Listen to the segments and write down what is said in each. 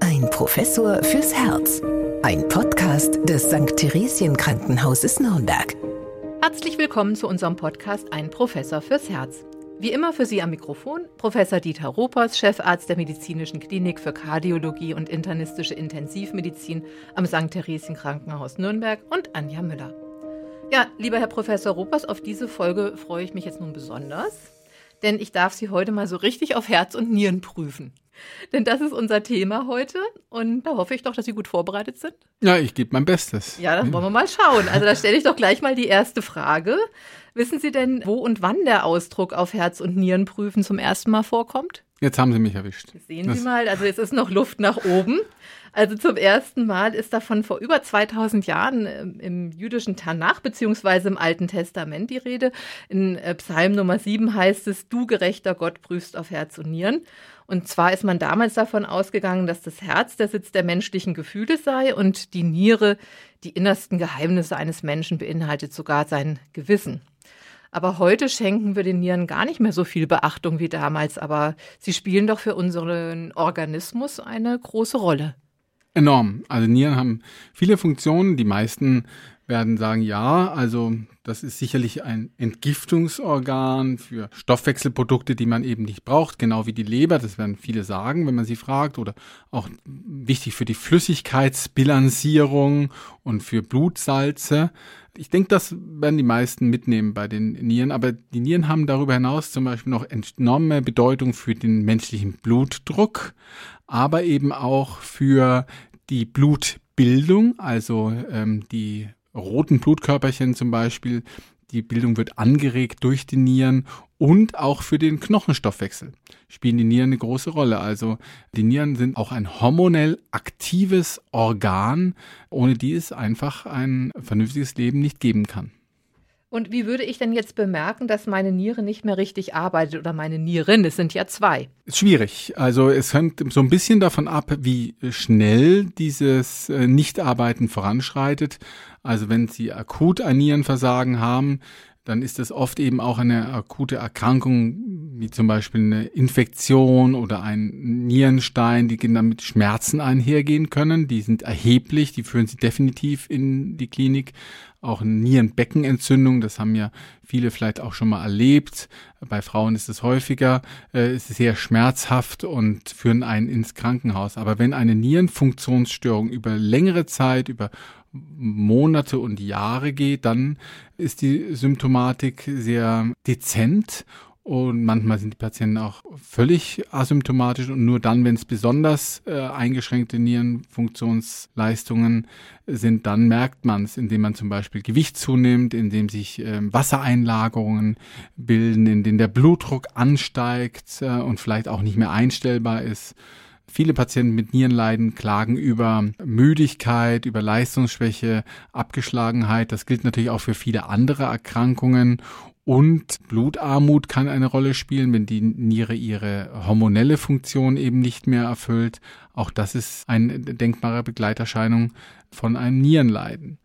Ein Professor fürs Herz. Ein Podcast des St. Theresien Krankenhauses Nürnberg. Herzlich willkommen zu unserem Podcast Ein Professor fürs Herz. Wie immer für Sie am Mikrofon Professor Dieter Ropers, Chefarzt der Medizinischen Klinik für Kardiologie und internistische Intensivmedizin am St. Theresien Krankenhaus Nürnberg und Anja Müller. Ja, lieber Herr Professor Ropers, auf diese Folge freue ich mich jetzt nun besonders, denn ich darf Sie heute mal so richtig auf Herz und Nieren prüfen. Denn das ist unser Thema heute und da hoffe ich doch, dass Sie gut vorbereitet sind. Ja, ich gebe mein Bestes. Ja, das wollen wir mal schauen. Also da stelle ich doch gleich mal die erste Frage. Wissen Sie denn, wo und wann der Ausdruck auf Herz und Nieren prüfen zum ersten Mal vorkommt? Jetzt haben Sie mich erwischt. Sehen das Sie mal, also es ist noch Luft nach oben. Also zum ersten Mal ist davon vor über 2000 Jahren ähm, im jüdischen Tanach beziehungsweise im Alten Testament die Rede. In äh, Psalm Nummer 7 heißt es, du gerechter Gott prüfst auf Herz und Nieren. Und zwar ist man damals davon ausgegangen, dass das Herz der Sitz der menschlichen Gefühle sei und die Niere die innersten Geheimnisse eines Menschen beinhaltet sogar sein Gewissen. Aber heute schenken wir den Nieren gar nicht mehr so viel Beachtung wie damals, aber sie spielen doch für unseren Organismus eine große Rolle. Enorm. Also Nieren haben viele Funktionen. Die meisten werden sagen, ja, also das ist sicherlich ein Entgiftungsorgan für Stoffwechselprodukte, die man eben nicht braucht, genau wie die Leber. Das werden viele sagen, wenn man sie fragt. Oder auch wichtig für die Flüssigkeitsbilanzierung und für Blutsalze. Ich denke, das werden die meisten mitnehmen bei den Nieren. Aber die Nieren haben darüber hinaus zum Beispiel noch enorme Bedeutung für den menschlichen Blutdruck, aber eben auch für die Blutbildung, also ähm, die roten Blutkörperchen zum Beispiel. Die Bildung wird angeregt durch die Nieren und auch für den Knochenstoffwechsel spielen die Nieren eine große Rolle. Also die Nieren sind auch ein hormonell aktives Organ, ohne die es einfach ein vernünftiges Leben nicht geben kann. Und wie würde ich denn jetzt bemerken, dass meine Niere nicht mehr richtig arbeitet oder meine Nieren? Es sind ja zwei. Ist schwierig. Also es hängt so ein bisschen davon ab, wie schnell dieses äh, Nichtarbeiten voranschreitet. Also wenn Sie akut ein Nierenversagen haben, dann ist das oft eben auch eine akute Erkrankung, wie zum Beispiel eine Infektion oder ein Nierenstein, die dann mit Schmerzen einhergehen können. Die sind erheblich, die führen Sie definitiv in die Klinik. Auch eine Nierenbeckenentzündung, das haben ja viele vielleicht auch schon mal erlebt. Bei Frauen ist es häufiger, äh, ist sehr schmerzhaft und führen einen ins Krankenhaus. Aber wenn eine Nierenfunktionsstörung über längere Zeit, über Monate und Jahre geht, dann ist die Symptomatik sehr dezent und manchmal sind die Patienten auch völlig asymptomatisch und nur dann, wenn es besonders äh, eingeschränkte Nierenfunktionsleistungen sind, dann merkt man es, indem man zum Beispiel Gewicht zunimmt, indem sich äh, Wassereinlagerungen bilden, indem der Blutdruck ansteigt äh, und vielleicht auch nicht mehr einstellbar ist. Viele Patienten mit Nierenleiden klagen über Müdigkeit, über Leistungsschwäche, Abgeschlagenheit. Das gilt natürlich auch für viele andere Erkrankungen. Und Blutarmut kann eine Rolle spielen, wenn die Niere ihre hormonelle Funktion eben nicht mehr erfüllt. Auch das ist eine denkbare Begleiterscheinung von einem Nierenleiden.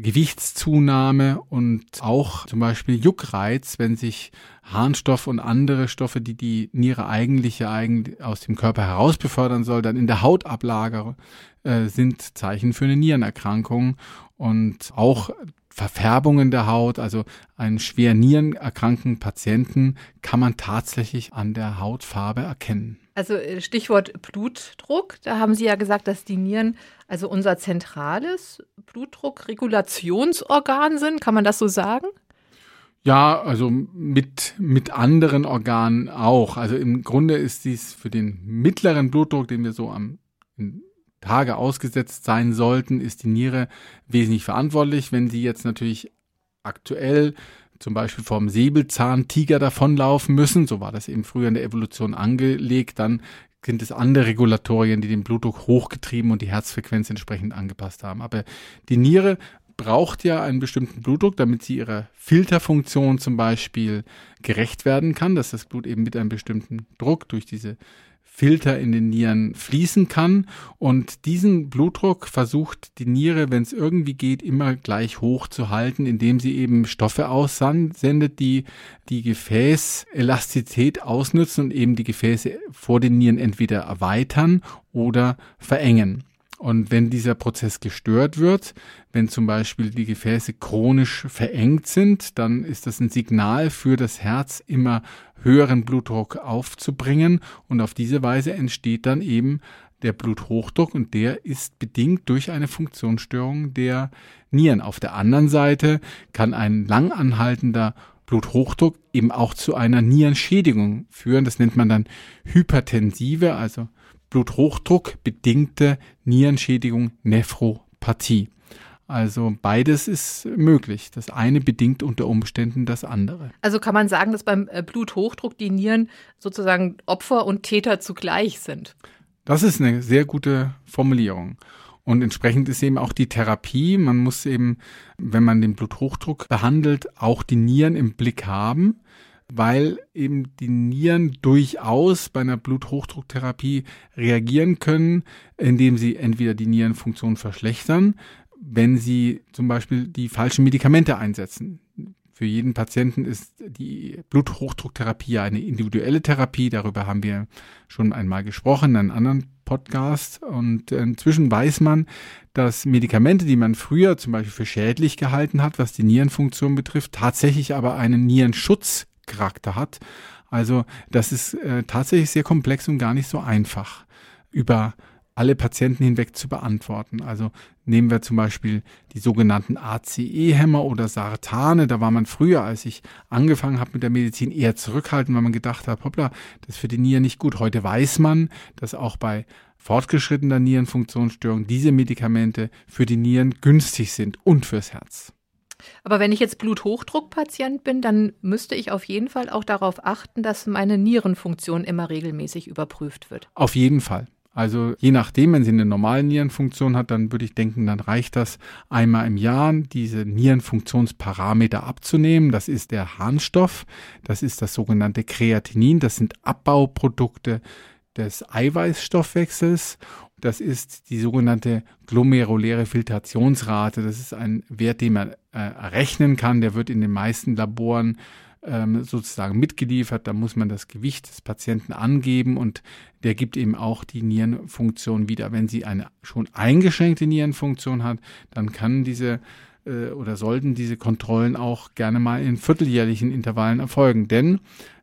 Gewichtszunahme und auch zum Beispiel Juckreiz, wenn sich Harnstoff und andere Stoffe, die die Niere eigentlich aus dem Körper heraus befördern soll, dann in der Haut ablagere, äh, sind Zeichen für eine Nierenerkrankung. Und auch Verfärbungen der Haut, also einen schwer nierenerkrankten Patienten kann man tatsächlich an der Hautfarbe erkennen. Also äh, Stichwort Blutdruck, da haben Sie ja gesagt, dass die Nieren also unser zentrales Blutdruckregulationsorgan sind. Kann man das so sagen? Ja, also mit, mit anderen Organen auch. Also im Grunde ist dies für den mittleren Blutdruck, den wir so am Tage ausgesetzt sein sollten, ist die Niere wesentlich verantwortlich. Wenn Sie jetzt natürlich aktuell zum Beispiel vom Säbelzahntiger davonlaufen müssen, so war das eben früher in der Evolution angelegt, dann sind es andere Regulatorien, die den Blutdruck hochgetrieben und die Herzfrequenz entsprechend angepasst haben. Aber die Niere braucht ja einen bestimmten Blutdruck, damit sie ihrer Filterfunktion zum Beispiel gerecht werden kann, dass das Blut eben mit einem bestimmten Druck durch diese Filter in den Nieren fließen kann. Und diesen Blutdruck versucht die Niere, wenn es irgendwie geht, immer gleich hoch zu halten, indem sie eben Stoffe aussendet, die die Gefäßelastizität ausnutzen und eben die Gefäße vor den Nieren entweder erweitern oder verengen. Und wenn dieser Prozess gestört wird, wenn zum Beispiel die Gefäße chronisch verengt sind, dann ist das ein Signal für das Herz, immer höheren Blutdruck aufzubringen. Und auf diese Weise entsteht dann eben der Bluthochdruck und der ist bedingt durch eine Funktionsstörung der Nieren. Auf der anderen Seite kann ein langanhaltender Bluthochdruck eben auch zu einer Nierenschädigung führen. Das nennt man dann hypertensive, also Bluthochdruck bedingte Nierenschädigung, Nephropathie. Also beides ist möglich. Das eine bedingt unter Umständen das andere. Also kann man sagen, dass beim äh, Bluthochdruck die Nieren sozusagen Opfer und Täter zugleich sind. Das ist eine sehr gute Formulierung. Und entsprechend ist eben auch die Therapie. Man muss eben, wenn man den Bluthochdruck behandelt, auch die Nieren im Blick haben weil eben die Nieren durchaus bei einer Bluthochdrucktherapie reagieren können, indem sie entweder die Nierenfunktion verschlechtern, wenn sie zum Beispiel die falschen Medikamente einsetzen. Für jeden Patienten ist die Bluthochdrucktherapie eine individuelle Therapie. Darüber haben wir schon einmal gesprochen in einem anderen Podcast. Und inzwischen weiß man, dass Medikamente, die man früher zum Beispiel für schädlich gehalten hat, was die Nierenfunktion betrifft, tatsächlich aber einen Nierenschutz Charakter hat. Also das ist äh, tatsächlich sehr komplex und gar nicht so einfach über alle Patienten hinweg zu beantworten. Also nehmen wir zum Beispiel die sogenannten ACE-Hämmer oder Sartane. Da war man früher, als ich angefangen habe mit der Medizin, eher zurückhaltend, weil man gedacht hat, hoppla, das ist für die Nieren nicht gut. Heute weiß man, dass auch bei fortgeschrittener Nierenfunktionsstörung diese Medikamente für die Nieren günstig sind und fürs Herz. Aber wenn ich jetzt Bluthochdruckpatient bin, dann müsste ich auf jeden Fall auch darauf achten, dass meine Nierenfunktion immer regelmäßig überprüft wird. Auf jeden Fall. Also je nachdem, wenn sie eine normale Nierenfunktion hat, dann würde ich denken, dann reicht das einmal im Jahr, diese Nierenfunktionsparameter abzunehmen. Das ist der Harnstoff, das ist das sogenannte Kreatinin, das sind Abbauprodukte des Eiweißstoffwechsels das ist die sogenannte glomeruläre Filtrationsrate. Das ist ein Wert, den man äh, errechnen kann. Der wird in den meisten Laboren ähm, sozusagen mitgeliefert. Da muss man das Gewicht des Patienten angeben und der gibt eben auch die Nierenfunktion wieder. Wenn sie eine schon eingeschränkte Nierenfunktion hat, dann kann diese äh, oder sollten diese Kontrollen auch gerne mal in vierteljährlichen Intervallen erfolgen. Denn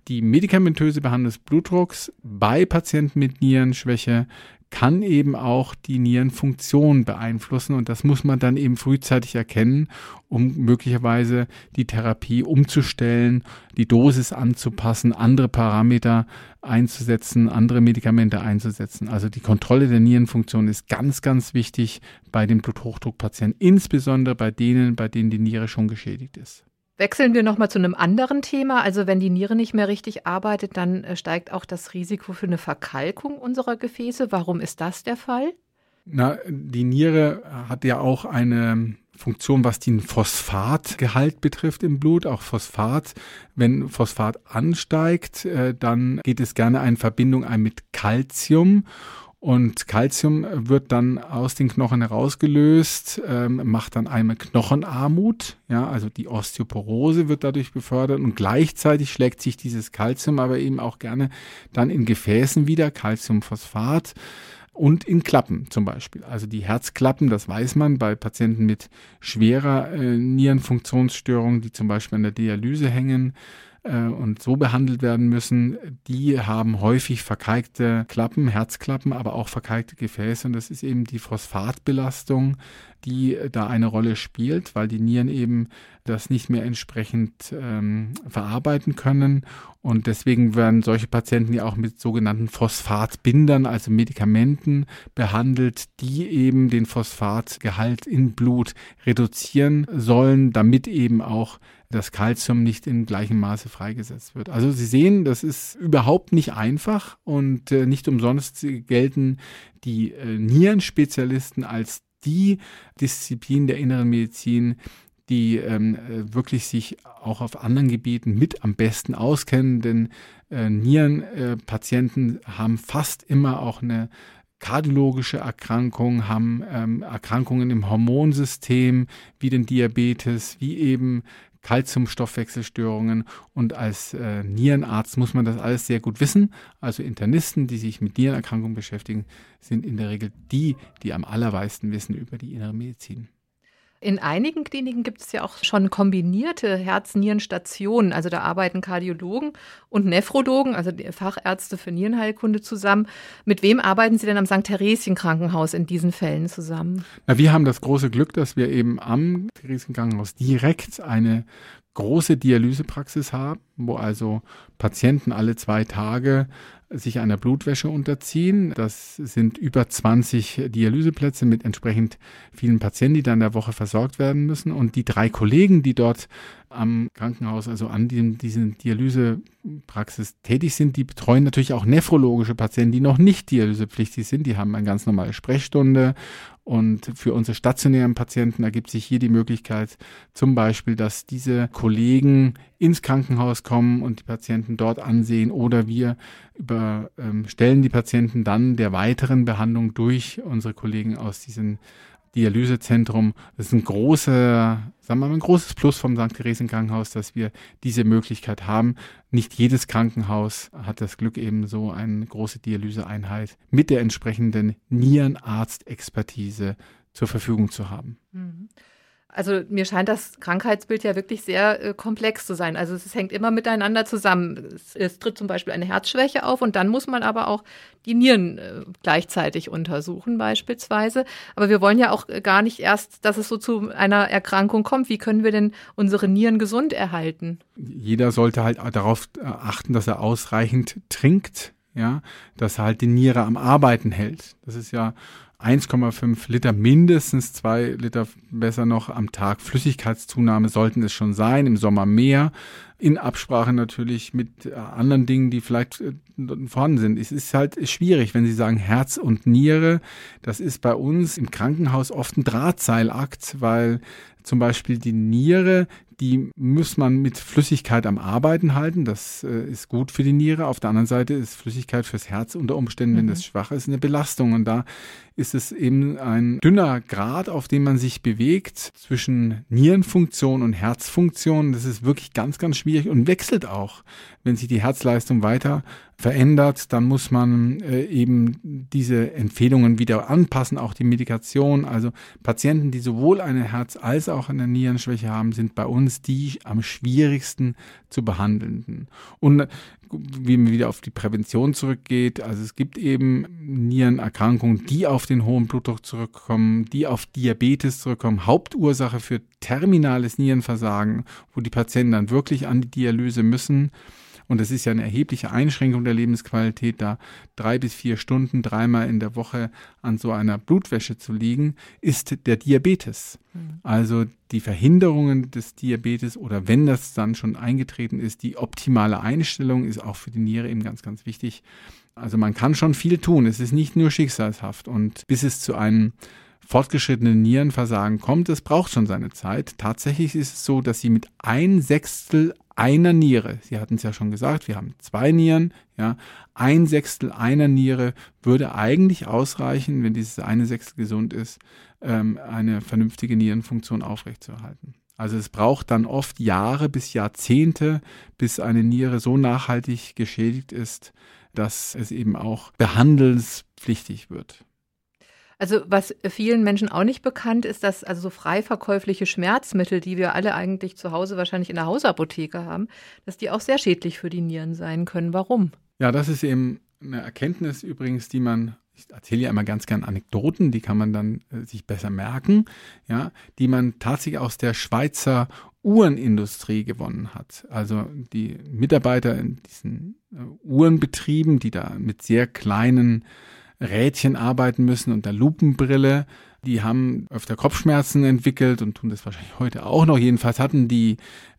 die medikamentöse Behandlung des Blutdrucks bei Patienten mit Nierenschwäche kann eben auch die Nierenfunktion beeinflussen und das muss man dann eben frühzeitig erkennen, um möglicherweise die Therapie umzustellen, die Dosis anzupassen, andere Parameter einzusetzen, andere Medikamente einzusetzen. Also die Kontrolle der Nierenfunktion ist ganz, ganz wichtig bei den Bluthochdruckpatienten, insbesondere bei denen, bei denen die Niere schon geschädigt ist. Wechseln wir nochmal zu einem anderen Thema. Also wenn die Niere nicht mehr richtig arbeitet, dann äh, steigt auch das Risiko für eine Verkalkung unserer Gefäße. Warum ist das der Fall? Na, die Niere hat ja auch eine Funktion, was den Phosphatgehalt betrifft im Blut, auch Phosphat. Wenn Phosphat ansteigt, äh, dann geht es gerne in Verbindung ein mit Calcium. Und Calcium wird dann aus den Knochen herausgelöst, ähm, macht dann einmal Knochenarmut, ja, also die Osteoporose wird dadurch befördert und gleichzeitig schlägt sich dieses Calcium aber eben auch gerne dann in Gefäßen wieder, Calciumphosphat und in Klappen zum Beispiel. Also die Herzklappen, das weiß man bei Patienten mit schwerer äh, Nierenfunktionsstörung, die zum Beispiel an der Dialyse hängen, und so behandelt werden müssen, die haben häufig verkalkte Klappen, Herzklappen, aber auch verkalkte Gefäße. Und das ist eben die Phosphatbelastung, die da eine Rolle spielt, weil die Nieren eben das nicht mehr entsprechend ähm, verarbeiten können. Und deswegen werden solche Patienten ja auch mit sogenannten Phosphatbindern, also Medikamenten, behandelt, die eben den Phosphatgehalt in Blut reduzieren sollen, damit eben auch das Kalzium nicht in gleichem Maße freigesetzt wird. Also Sie sehen, das ist überhaupt nicht einfach und äh, nicht umsonst gelten die äh, Nierenspezialisten als die Disziplin der inneren Medizin, die ähm, wirklich sich auch auf anderen Gebieten mit am besten auskennen, denn äh, Nierenpatienten äh, haben fast immer auch eine kardiologische Erkrankung, haben ähm, Erkrankungen im Hormonsystem, wie den Diabetes, wie eben Kalziumstoffwechselstörungen und als äh, Nierenarzt muss man das alles sehr gut wissen. Also Internisten, die sich mit Nierenerkrankungen beschäftigen, sind in der Regel die, die am allermeisten wissen über die innere Medizin. In einigen Kliniken gibt es ja auch schon kombinierte Herz-Nieren-Stationen. Also da arbeiten Kardiologen und Nephrologen, also Fachärzte für Nierenheilkunde zusammen. Mit wem arbeiten Sie denn am St. Theresien Krankenhaus in diesen Fällen zusammen? Na, wir haben das große Glück, dass wir eben am Theresien Krankenhaus direkt eine große Dialysepraxis haben, wo also Patienten alle zwei Tage sich einer Blutwäsche unterziehen. Das sind über 20 Dialyseplätze mit entsprechend vielen Patienten, die dann in der Woche versorgt werden müssen. Und die drei Kollegen, die dort am Krankenhaus, also an diesem, diesen Dialysepraxis tätig sind, die betreuen natürlich auch nephrologische Patienten, die noch nicht dialysepflichtig sind. Die haben eine ganz normale Sprechstunde. Und für unsere stationären Patienten ergibt sich hier die Möglichkeit, zum Beispiel, dass diese Kollegen ins Krankenhaus kommen und die Patienten dort ansehen. Oder wir überstellen die Patienten dann der weiteren Behandlung durch unsere Kollegen aus diesen Dialysezentrum. Das ist ein großer, sagen wir mal, ein großes Plus vom St. Theresien Krankenhaus, dass wir diese Möglichkeit haben. Nicht jedes Krankenhaus hat das Glück, eben so eine große Dialyseeinheit mit der entsprechenden Nierenarztexpertise zur Verfügung zu haben. Mhm. Also mir scheint das Krankheitsbild ja wirklich sehr äh, komplex zu sein. Also es, hängt immer miteinander zusammen. Es, es, tritt zum Beispiel eine Herzschwäche auf und dann muss man aber auch die Nieren äh, gleichzeitig untersuchen beispielsweise. Aber wir wollen ja auch gar nicht erst, dass es so zu einer Erkrankung kommt. Wie können wir denn unsere Nieren gesund erhalten? Jeder sollte halt darauf äh, achten, dass er ausreichend trinkt, ja, dass er halt die Niere am Arbeiten hält. Das ist ja 1,5 Liter, mindestens 2 Liter besser noch am Tag. Flüssigkeitszunahme sollten es schon sein, im Sommer mehr, in Absprache natürlich mit äh, anderen Dingen, die vielleicht äh, vorhanden sind. Es ist halt schwierig, wenn Sie sagen Herz und Niere, das ist bei uns im Krankenhaus oft ein Drahtseilakt, weil zum Beispiel die Niere, die muss man mit Flüssigkeit am Arbeiten halten. Das äh, ist gut für die Niere. Auf der anderen Seite ist Flüssigkeit fürs Herz unter Umständen, mhm. wenn das schwach ist, eine Belastung. Und da ist es eben ein dünner Grad, auf dem man sich bewegt zwischen Nierenfunktion und Herzfunktion. Das ist wirklich ganz, ganz schwierig und wechselt auch. Wenn sich die Herzleistung weiter verändert, dann muss man äh, eben diese Empfehlungen wieder anpassen, auch die Medikation. Also Patienten, die sowohl eine Herz- als auch eine Nierenschwäche haben, sind bei uns die am schwierigsten zu behandelnden. Und wie man wieder auf die Prävention zurückgeht, also es gibt eben Nierenerkrankungen, die auf den hohen Blutdruck zurückkommen, die auf Diabetes zurückkommen, Hauptursache für terminales Nierenversagen, wo die Patienten dann wirklich an die Dialyse müssen. Und das ist ja eine erhebliche Einschränkung der Lebensqualität, da drei bis vier Stunden dreimal in der Woche an so einer Blutwäsche zu liegen, ist der Diabetes. Mhm. Also die Verhinderungen des Diabetes oder wenn das dann schon eingetreten ist, die optimale Einstellung ist auch für die Niere eben ganz, ganz wichtig. Also man kann schon viel tun. Es ist nicht nur schicksalshaft. Und bis es zu einem fortgeschrittenen Nierenversagen kommt, es braucht schon seine Zeit. Tatsächlich ist es so, dass sie mit ein Sechstel einer Niere, Sie hatten es ja schon gesagt, wir haben zwei Nieren, ja, ein Sechstel einer Niere würde eigentlich ausreichen, wenn dieses eine Sechstel gesund ist, ähm, eine vernünftige Nierenfunktion aufrechtzuerhalten. Also es braucht dann oft Jahre bis Jahrzehnte, bis eine Niere so nachhaltig geschädigt ist, dass es eben auch behandelspflichtig wird. Also was vielen Menschen auch nicht bekannt ist, dass also so frei verkäufliche Schmerzmittel, die wir alle eigentlich zu Hause wahrscheinlich in der Hausapotheke haben, dass die auch sehr schädlich für die Nieren sein können. Warum? Ja, das ist eben eine Erkenntnis übrigens, die man ich erzähle ja immer ganz gern Anekdoten, die kann man dann äh, sich besser merken, ja, die man tatsächlich aus der Schweizer Uhrenindustrie gewonnen hat. Also die Mitarbeiter in diesen äh, Uhrenbetrieben, die da mit sehr kleinen Rädchen arbeiten müssen und der Lupenbrille. Die haben öfter Kopfschmerzen entwickelt und tun das wahrscheinlich heute auch noch. Jedenfalls hatten die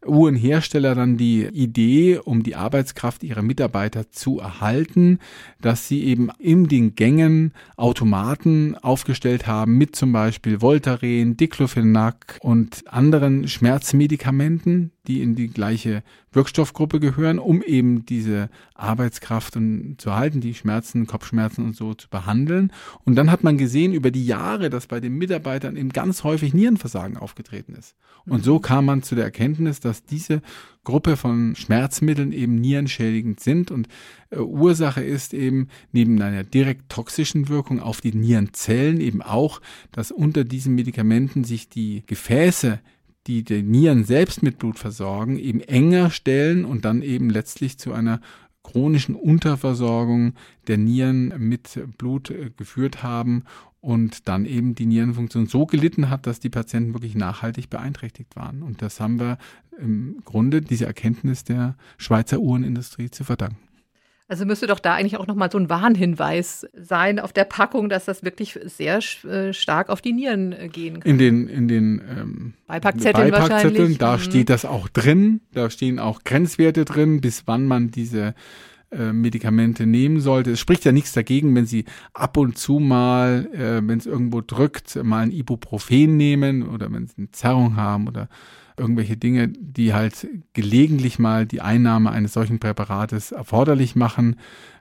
Uhrenhersteller dann die Idee, um die Arbeitskraft ihrer Mitarbeiter zu erhalten, dass sie eben in den Gängen Automaten aufgestellt haben mit zum Beispiel Voltaren, Diclofenac und anderen Schmerzmedikamenten, die in die gleiche Wirkstoffgruppe gehören, um eben diese Arbeitskraft zu halten, die Schmerzen, Kopfschmerzen und so zu behandeln. Und dann hat man gesehen über die Jahre, dass bei den Mitarbeitern eben ganz häufig Nierenversagen aufgetreten ist. Und so kam man zu der Erkenntnis, dass diese Gruppe von Schmerzmitteln eben nierenschädigend sind und äh, Ursache ist eben neben einer direkt toxischen Wirkung auf die Nierenzellen eben auch, dass unter diesen Medikamenten sich die Gefäße die die Nieren selbst mit Blut versorgen, eben enger stellen und dann eben letztlich zu einer chronischen Unterversorgung der Nieren mit Blut äh, geführt haben und dann eben die Nierenfunktion so gelitten hat, dass die Patienten wirklich nachhaltig beeinträchtigt waren. Und das haben wir im Grunde diese Erkenntnis der Schweizer Uhrenindustrie zu verdanken. Also müsste doch da eigentlich auch nochmal so ein Warnhinweis sein auf der Packung, dass das wirklich sehr äh, stark auf die Nieren äh, gehen kann. In den, in den ähm, Beipackzetteln, Beipackzetteln da mhm. steht das auch drin. Da stehen auch Grenzwerte drin, bis wann man diese äh, Medikamente nehmen sollte. Es spricht ja nichts dagegen, wenn Sie ab und zu mal, äh, wenn es irgendwo drückt, mal ein Ibuprofen nehmen oder wenn Sie eine Zerrung haben oder irgendwelche Dinge, die halt gelegentlich mal die Einnahme eines solchen Präparates erforderlich machen.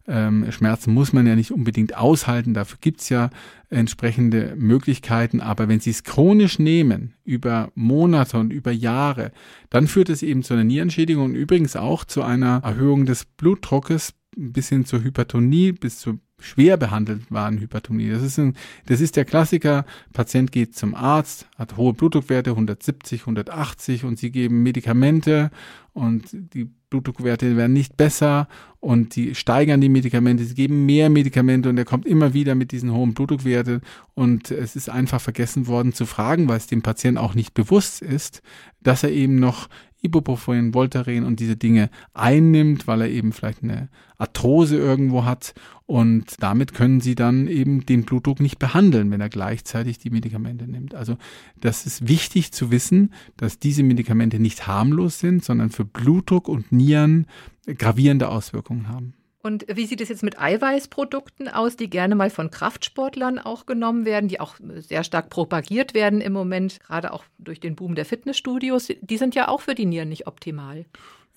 Ähm, Schmerzen muss man ja nicht unbedingt aushalten, dafür gibt's ja entsprechende Möglichkeiten, aber wenn Sie es chronisch nehmen, über Monate und über Jahre, dann führt es eben zu einer Nierenschädigung und übrigens auch zu einer Erhöhung des Blutdruckes bis hin zur Hypertonie, bis zur schwer behandelt waren Hypertonie. Das ist, ein, das ist der Klassiker. Patient geht zum Arzt, hat hohe Blutdruckwerte, 170, 180 und sie geben Medikamente und die Blutdruckwerte werden nicht besser und die steigern die Medikamente, sie geben mehr Medikamente und er kommt immer wieder mit diesen hohen Blutdruckwerten und es ist einfach vergessen worden zu fragen, weil es dem Patienten auch nicht bewusst ist, dass er eben noch Ibuprofen, Voltaren und diese Dinge einnimmt, weil er eben vielleicht eine Arthrose irgendwo hat und damit können sie dann eben den Blutdruck nicht behandeln, wenn er gleichzeitig die Medikamente nimmt. Also das ist wichtig zu wissen, dass diese Medikamente nicht harmlos sind, sondern für Blutdruck und Nieren gravierende Auswirkungen haben. Und wie sieht es jetzt mit Eiweißprodukten aus, die gerne mal von Kraftsportlern auch genommen werden, die auch sehr stark propagiert werden im Moment, gerade auch durch den Boom der Fitnessstudios? Die sind ja auch für die Nieren nicht optimal.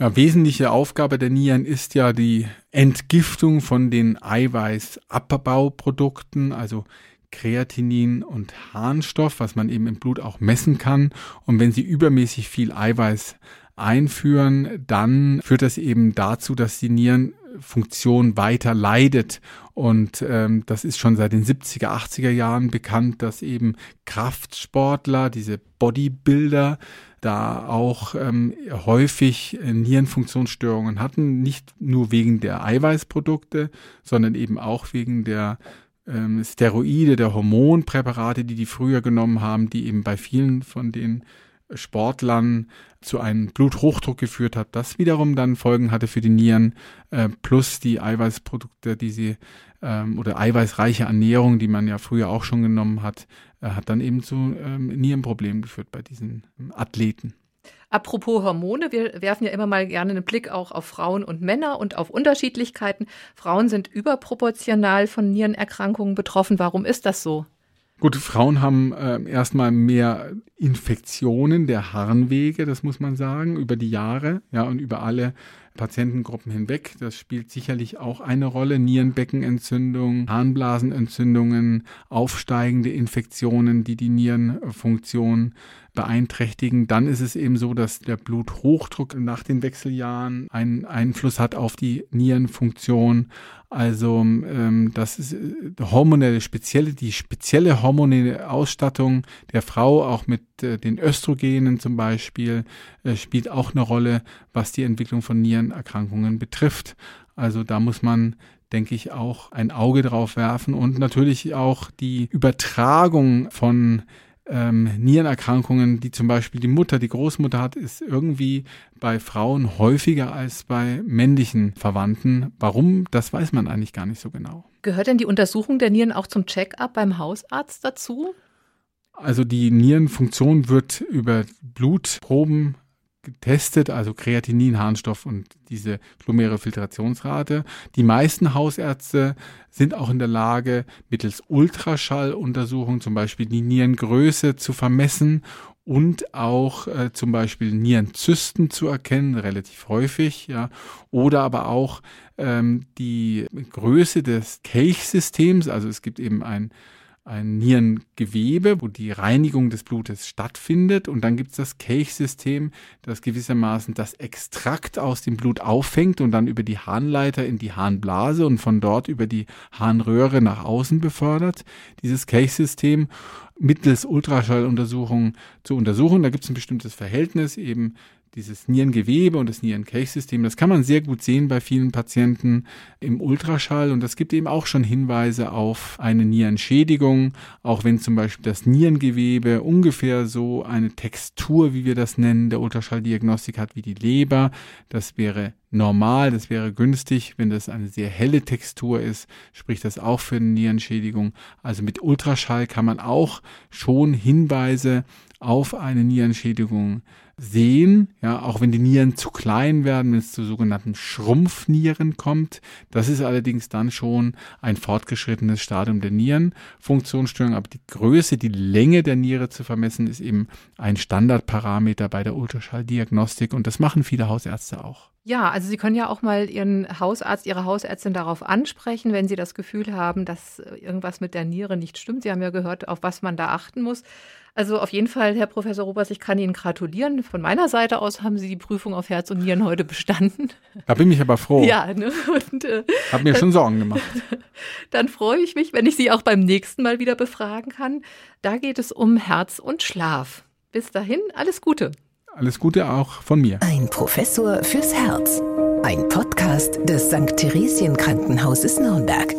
Ja, wesentliche Aufgabe der Nieren ist ja die Entgiftung von den Eiweißabbauprodukten, also Kreatinin und Harnstoff, was man eben im Blut auch messen kann. Und wenn sie übermäßig viel Eiweiß einführen, dann führt das eben dazu, dass die Nierenfunktion weiter leidet. Und ähm, das ist schon seit den 70er, 80er Jahren bekannt, dass eben Kraftsportler, diese Bodybuilder, da auch ähm, häufig äh, Nierenfunktionsstörungen hatten, nicht nur wegen der Eiweißprodukte, sondern eben auch wegen der ähm, Steroide, der Hormonpräparate, die die früher genommen haben, die eben bei vielen von den Sportlern zu einem Bluthochdruck geführt hat, das wiederum dann Folgen hatte für die Nieren, äh, plus die Eiweißprodukte, die sie ähm, oder eiweißreiche Ernährung, die man ja früher auch schon genommen hat, äh, hat dann eben zu ähm, Nierenproblemen geführt bei diesen ähm, Athleten. Apropos Hormone, wir werfen ja immer mal gerne einen Blick auch auf Frauen und Männer und auf Unterschiedlichkeiten. Frauen sind überproportional von Nierenerkrankungen betroffen. Warum ist das so? Gut, Frauen haben äh, erstmal mehr Infektionen der Harnwege, das muss man sagen, über die Jahre, ja, und über alle Patientengruppen hinweg. Das spielt sicherlich auch eine Rolle. Nierenbeckenentzündung, Harnblasenentzündungen, aufsteigende Infektionen, die die Nierenfunktion beeinträchtigen. Dann ist es eben so, dass der Bluthochdruck nach den Wechseljahren einen Einfluss hat auf die Nierenfunktion. Also ähm, das ist äh, hormonelle spezielle, die spezielle hormonelle Ausstattung der Frau, auch mit äh, den Östrogenen zum Beispiel, äh, spielt auch eine Rolle, was die Entwicklung von Nierenerkrankungen betrifft. Also da muss man denke ich, auch ein Auge drauf werfen und natürlich auch die Übertragung von ähm, Nierenerkrankungen, die zum Beispiel die Mutter, die Großmutter hat, ist irgendwie bei Frauen häufiger als bei männlichen Verwandten. Warum, das weiß man eigentlich gar nicht so genau. Gehört denn die Untersuchung der Nieren auch zum Check-up beim Hausarzt dazu? Also die Nierenfunktion wird über Blutproben getestet, also Kreatinin, Harnstoff und diese glomäre Filtrationsrate. Die meisten Hausärzte sind auch in der Lage, mittels Ultraschalluntersuchungen zum Beispiel die Nierengröße zu vermessen und auch äh, zum Beispiel Nierenzysten zu erkennen, relativ häufig, ja, oder aber auch ähm, die Größe des Kelchsystems, also es gibt eben ein ein Nierengewebe, wo die Reinigung des Blutes stattfindet. Und dann gibt es das Kelchsystem, das gewissermaßen das Extrakt aus dem Blut auffängt und dann über die Harnleiter in die Harnblase und von dort über die Harnröhre nach außen befördert. Dieses Kelchsystem mittels Ultraschalluntersuchungen zu untersuchen. Da gibt es ein bestimmtes Verhältnis eben dieses Nierengewebe und das Nierenkelchsystem, das kann man sehr gut sehen bei vielen Patienten im Ultraschall und das gibt eben auch schon Hinweise auf eine Nierenschädigung, auch wenn zum Beispiel das Nierengewebe ungefähr so eine Textur, wie wir das nennen, der Ultraschalldiagnostik hat wie die Leber. Das wäre normal, das wäre günstig. Wenn das eine sehr helle Textur ist, spricht das auch für eine Nierenschädigung. Also mit Ultraschall kann man auch schon Hinweise auf eine Nierenschädigung sehen, ja, auch wenn die Nieren zu klein werden, wenn es zu sogenannten Schrumpfnieren kommt. Das ist allerdings dann schon ein fortgeschrittenes Stadium der Nierenfunktionsstörung. Aber die Größe, die Länge der Niere zu vermessen, ist eben ein Standardparameter bei der Ultraschalldiagnostik und das machen viele Hausärzte auch. Ja, also Sie können ja auch mal Ihren Hausarzt, Ihre Hausärztin darauf ansprechen, wenn Sie das Gefühl haben, dass irgendwas mit der Niere nicht stimmt. Sie haben ja gehört, auf was man da achten muss. Also auf jeden Fall, Herr Professor Robers, ich kann Ihnen gratulieren. Von meiner Seite aus haben Sie die Prüfung auf Herz und Nieren heute bestanden. Da bin ich aber froh. Ja, ne? Und, äh, Hab mir schon Sorgen gemacht. Dann freue ich mich, wenn ich Sie auch beim nächsten Mal wieder befragen kann. Da geht es um Herz und Schlaf. Bis dahin, alles Gute. Alles Gute auch von mir. Ein Professor fürs Herz. Ein Podcast des St. Theresien Krankenhauses Nürnberg.